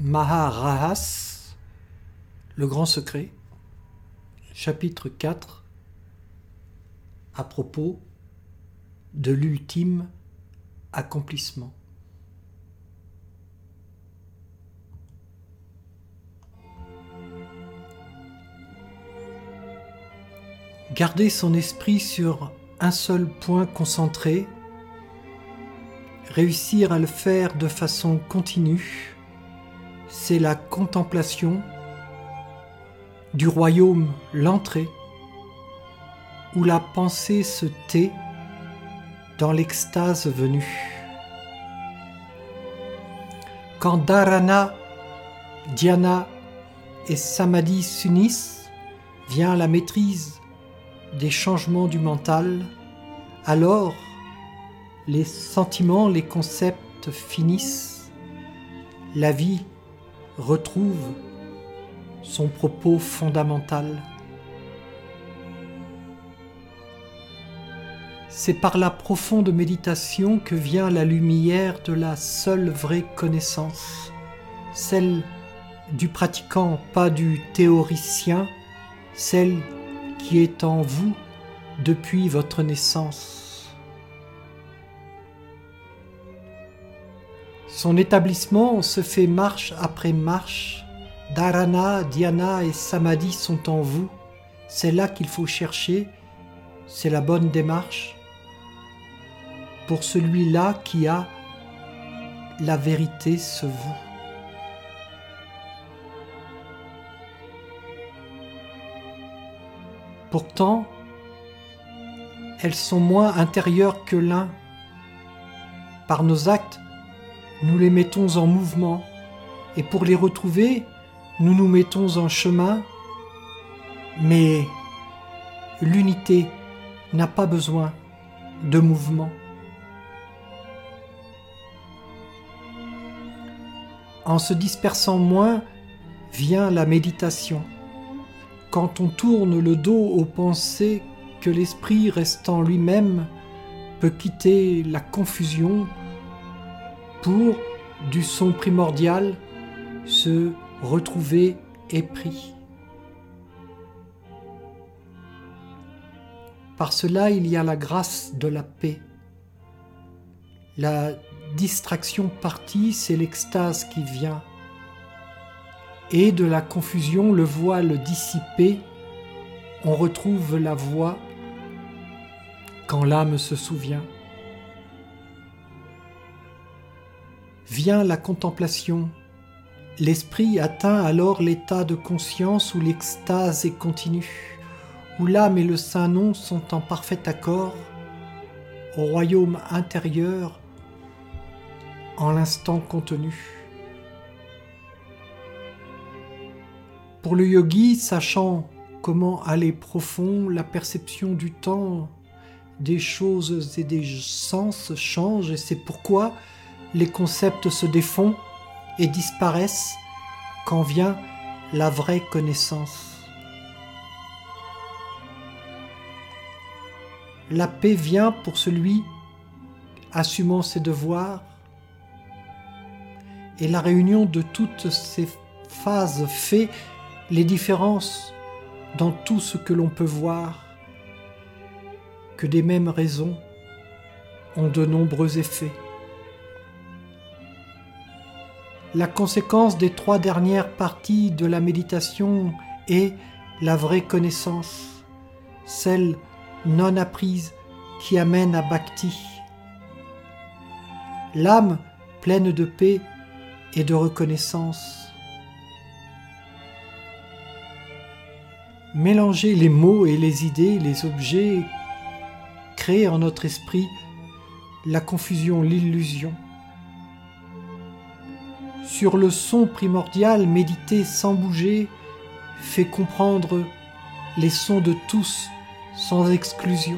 Maharahas, le grand secret, chapitre 4, à propos de l'ultime accomplissement. Garder son esprit sur un seul point concentré, réussir à le faire de façon continue, c'est la contemplation du royaume, l'entrée, où la pensée se tait dans l'extase venue. Quand Dharana, Dhyana et Samadhi s'unissent, vient la maîtrise des changements du mental, alors les sentiments, les concepts finissent, la vie retrouve son propos fondamental. C'est par la profonde méditation que vient la lumière de la seule vraie connaissance, celle du pratiquant, pas du théoricien, celle qui est en vous depuis votre naissance. Son établissement se fait marche après marche. Dharana, Dhyana et Samadhi sont en vous. C'est là qu'il faut chercher. C'est la bonne démarche. Pour celui-là qui a la vérité se voue. Pourtant, elles sont moins intérieures que l'un. Par nos actes, nous les mettons en mouvement, et pour les retrouver, nous nous mettons en chemin, mais l'unité n'a pas besoin de mouvement. En se dispersant moins vient la méditation. Quand on tourne le dos aux pensées que l'esprit restant lui-même peut quitter la confusion pour, du son primordial, se retrouver épris. Par cela, il y a la grâce de la paix. La distraction partie, c'est l'extase qui vient et de la confusion, le voile dissipé, on retrouve la voix quand l'âme se souvient. Vient la contemplation. L'esprit atteint alors l'état de conscience où l'extase est continue, où l'âme et le Saint-Nom sont en parfait accord, au royaume intérieur, en l'instant contenu. Pour le yogi, sachant comment aller profond, la perception du temps, des choses et des sens change et c'est pourquoi les concepts se défont et disparaissent quand vient la vraie connaissance. La paix vient pour celui assumant ses devoirs et la réunion de toutes ces phases fait les différences dans tout ce que l'on peut voir, que des mêmes raisons ont de nombreux effets. La conséquence des trois dernières parties de la méditation est la vraie connaissance, celle non apprise qui amène à Bhakti. L'âme pleine de paix et de reconnaissance mélanger les mots et les idées, les objets, créer en notre esprit la confusion, l'illusion. Sur le son primordial, méditer sans bouger fait comprendre les sons de tous sans exclusion.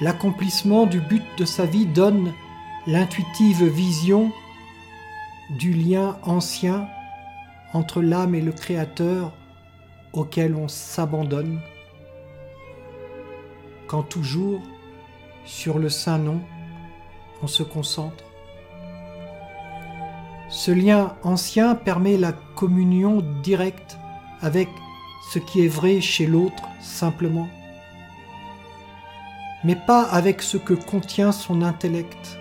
L'accomplissement du but de sa vie donne l'intuitive vision du lien ancien entre l'âme et le Créateur auquel on s'abandonne, quand toujours sur le Saint-Nom on se concentre. Ce lien ancien permet la communion directe avec ce qui est vrai chez l'autre simplement, mais pas avec ce que contient son intellect.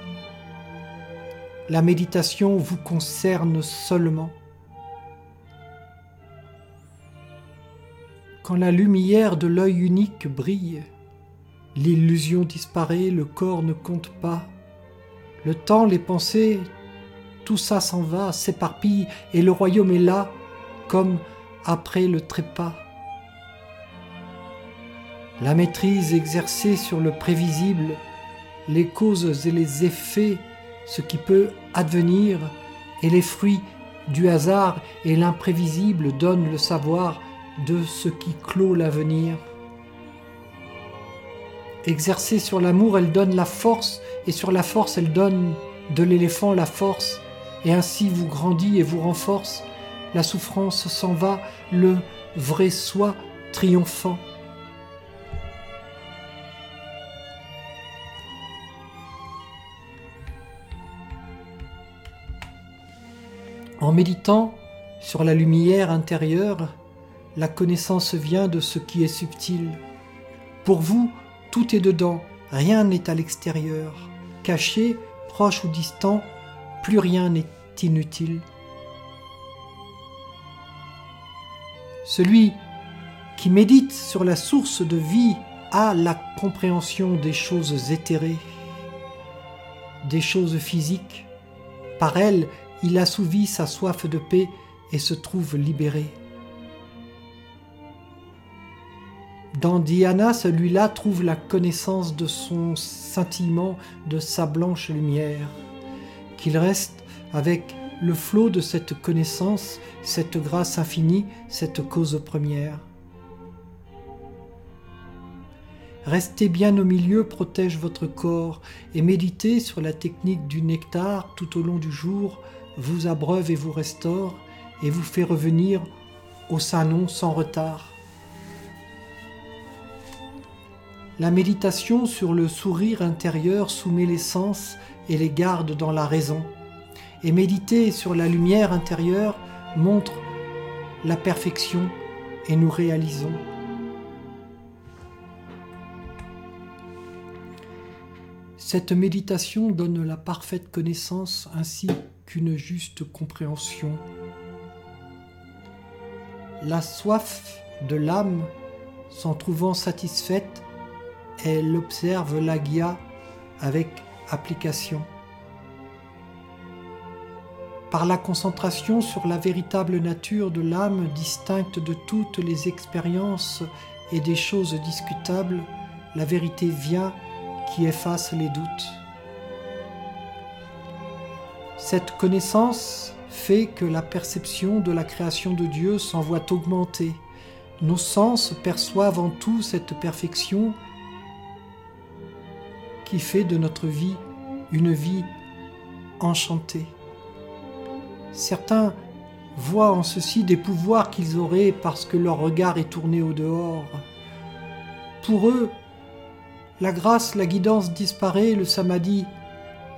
La méditation vous concerne seulement. Quand la lumière de l'œil unique brille, l'illusion disparaît, le corps ne compte pas. Le temps, les pensées, tout ça s'en va, s'éparpille, et le royaume est là, comme après le trépas. La maîtrise exercée sur le prévisible, les causes et les effets, ce qui peut advenir, et les fruits du hasard et l'imprévisible donnent le savoir de ce qui clôt l'avenir. Exercée sur l'amour, elle donne la force, et sur la force, elle donne de l'éléphant la force, et ainsi vous grandit et vous renforce. La souffrance s'en va, le vrai soi triomphant. En méditant sur la lumière intérieure, la connaissance vient de ce qui est subtil. Pour vous, tout est dedans, rien n'est à l'extérieur. Caché, proche ou distant, plus rien n'est inutile. Celui qui médite sur la source de vie a la compréhension des choses éthérées, des choses physiques. Par elles, il assouvit sa soif de paix et se trouve libéré. Dans Diana, celui-là trouve la connaissance de son scintillement, de sa blanche lumière, qu'il reste avec le flot de cette connaissance, cette grâce infinie, cette cause première. Restez bien au milieu, protège votre corps, et méditez sur la technique du nectar tout au long du jour, vous abreuve et vous restaure, et vous fait revenir au Saint-Nom sans retard. La méditation sur le sourire intérieur soumet les sens et les garde dans la raison. Et méditer sur la lumière intérieure montre la perfection et nous réalisons. Cette méditation donne la parfaite connaissance ainsi qu'une juste compréhension. La soif de l'âme, s'en trouvant satisfaite, elle observe l'agia avec application. Par la concentration sur la véritable nature de l'âme distincte de toutes les expériences et des choses discutables, la vérité vient qui efface les doutes. Cette connaissance fait que la perception de la création de Dieu s'en voit augmenter. Nos sens perçoivent en tout cette perfection qui fait de notre vie une vie enchantée. Certains voient en ceci des pouvoirs qu'ils auraient parce que leur regard est tourné au dehors. Pour eux, la grâce, la guidance disparaît, le samadhi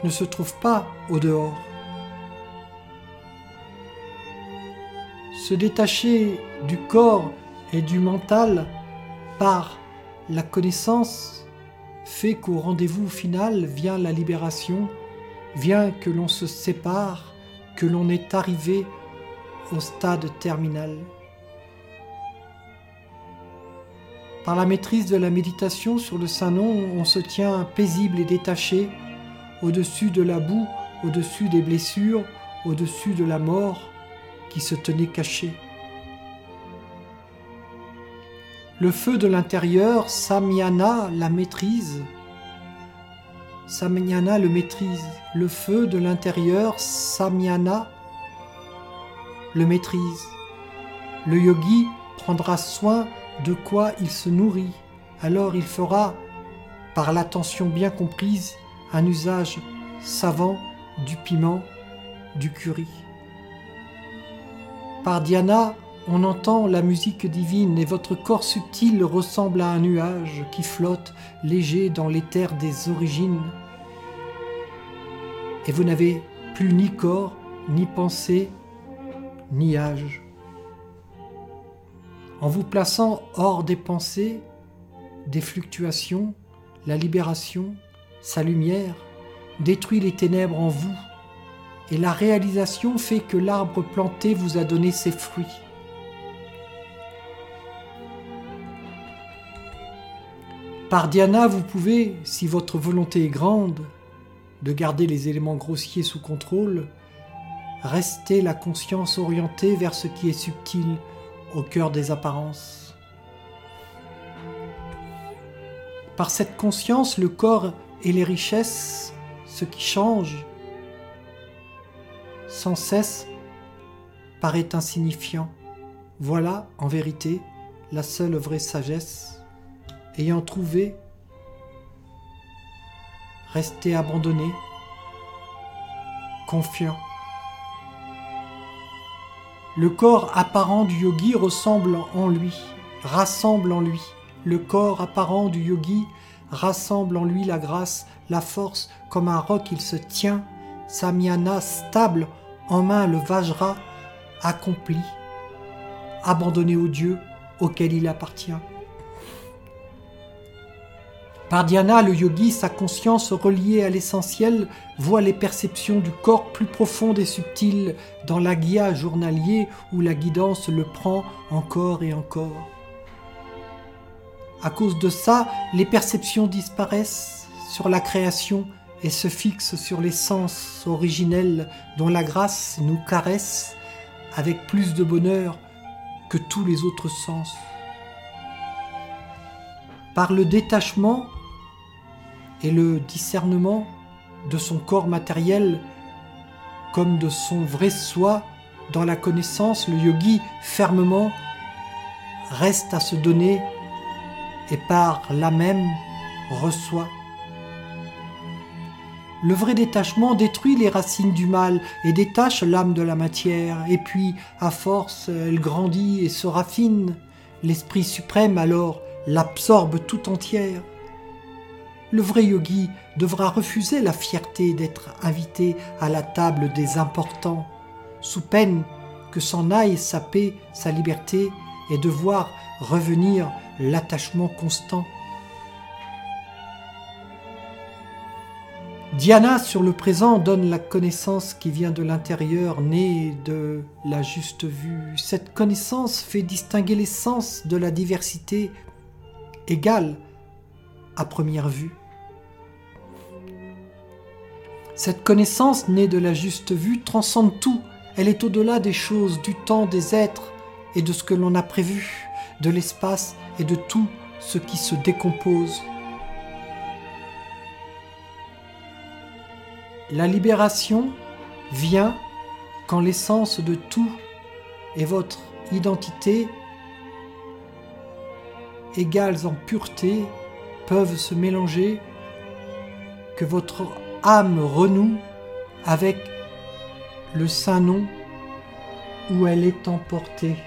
ne se trouve pas au dehors. Se détacher du corps et du mental par la connaissance fait qu'au rendez-vous final vient la libération, vient que l'on se sépare, que l'on est arrivé au stade terminal. Par la maîtrise de la méditation sur le Saint-Nom, on se tient paisible et détaché, au-dessus de la boue, au-dessus des blessures, au-dessus de la mort qui se tenait cachée. Le feu de l'intérieur, Samyana la maîtrise. Samyana le maîtrise. Le feu de l'intérieur, Samyana le maîtrise. Le yogi prendra soin de quoi il se nourrit. Alors il fera, par l'attention bien comprise, un usage savant du piment, du curry. Par Dhyana, on entend la musique divine et votre corps subtil ressemble à un nuage qui flotte léger dans l'éther des origines. Et vous n'avez plus ni corps ni pensée, ni âge. En vous plaçant hors des pensées, des fluctuations, la libération, sa lumière, détruit les ténèbres en vous, et la réalisation fait que l'arbre planté vous a donné ses fruits. Par Diana, vous pouvez, si votre volonté est grande, de garder les éléments grossiers sous contrôle, rester la conscience orientée vers ce qui est subtil au cœur des apparences. Par cette conscience, le corps et les richesses, ce qui change, sans cesse, paraît insignifiant. Voilà, en vérité, la seule vraie sagesse ayant trouvé, resté abandonné, confiant. Le corps apparent du yogi ressemble en lui, rassemble en lui. Le corps apparent du yogi rassemble en lui la grâce, la force, comme un roc il se tient, Samyana stable, en main le Vajra accompli, abandonné au Dieu auquel il appartient. Par dhyana, le yogi, sa conscience reliée à l'essentiel, voit les perceptions du corps plus profondes et subtiles dans la guia journalier où la guidance le prend encore et encore. À cause de ça, les perceptions disparaissent sur la création et se fixent sur l'essence originelle dont la grâce nous caresse avec plus de bonheur que tous les autres sens. Par le détachement, et le discernement de son corps matériel comme de son vrai soi dans la connaissance, le yogi fermement reste à se donner et par là même reçoit. Le vrai détachement détruit les racines du mal et détache l'âme de la matière, et puis, à force, elle grandit et se raffine. L'Esprit suprême alors l'absorbe tout entière le vrai yogi devra refuser la fierté d'être invité à la table des importants, sous peine que s'en aille sa paix, sa liberté, et de voir revenir l'attachement constant. Diana sur le présent donne la connaissance qui vient de l'intérieur, née de la juste vue. Cette connaissance fait distinguer l'essence de la diversité égale à première vue. Cette connaissance née de la juste vue transcende tout. Elle est au-delà des choses, du temps, des êtres et de ce que l'on a prévu, de l'espace et de tout ce qui se décompose. La libération vient quand l'essence de tout et votre identité égales en pureté peuvent se mélanger, que votre âme renoue avec le Saint-Nom où elle est emportée.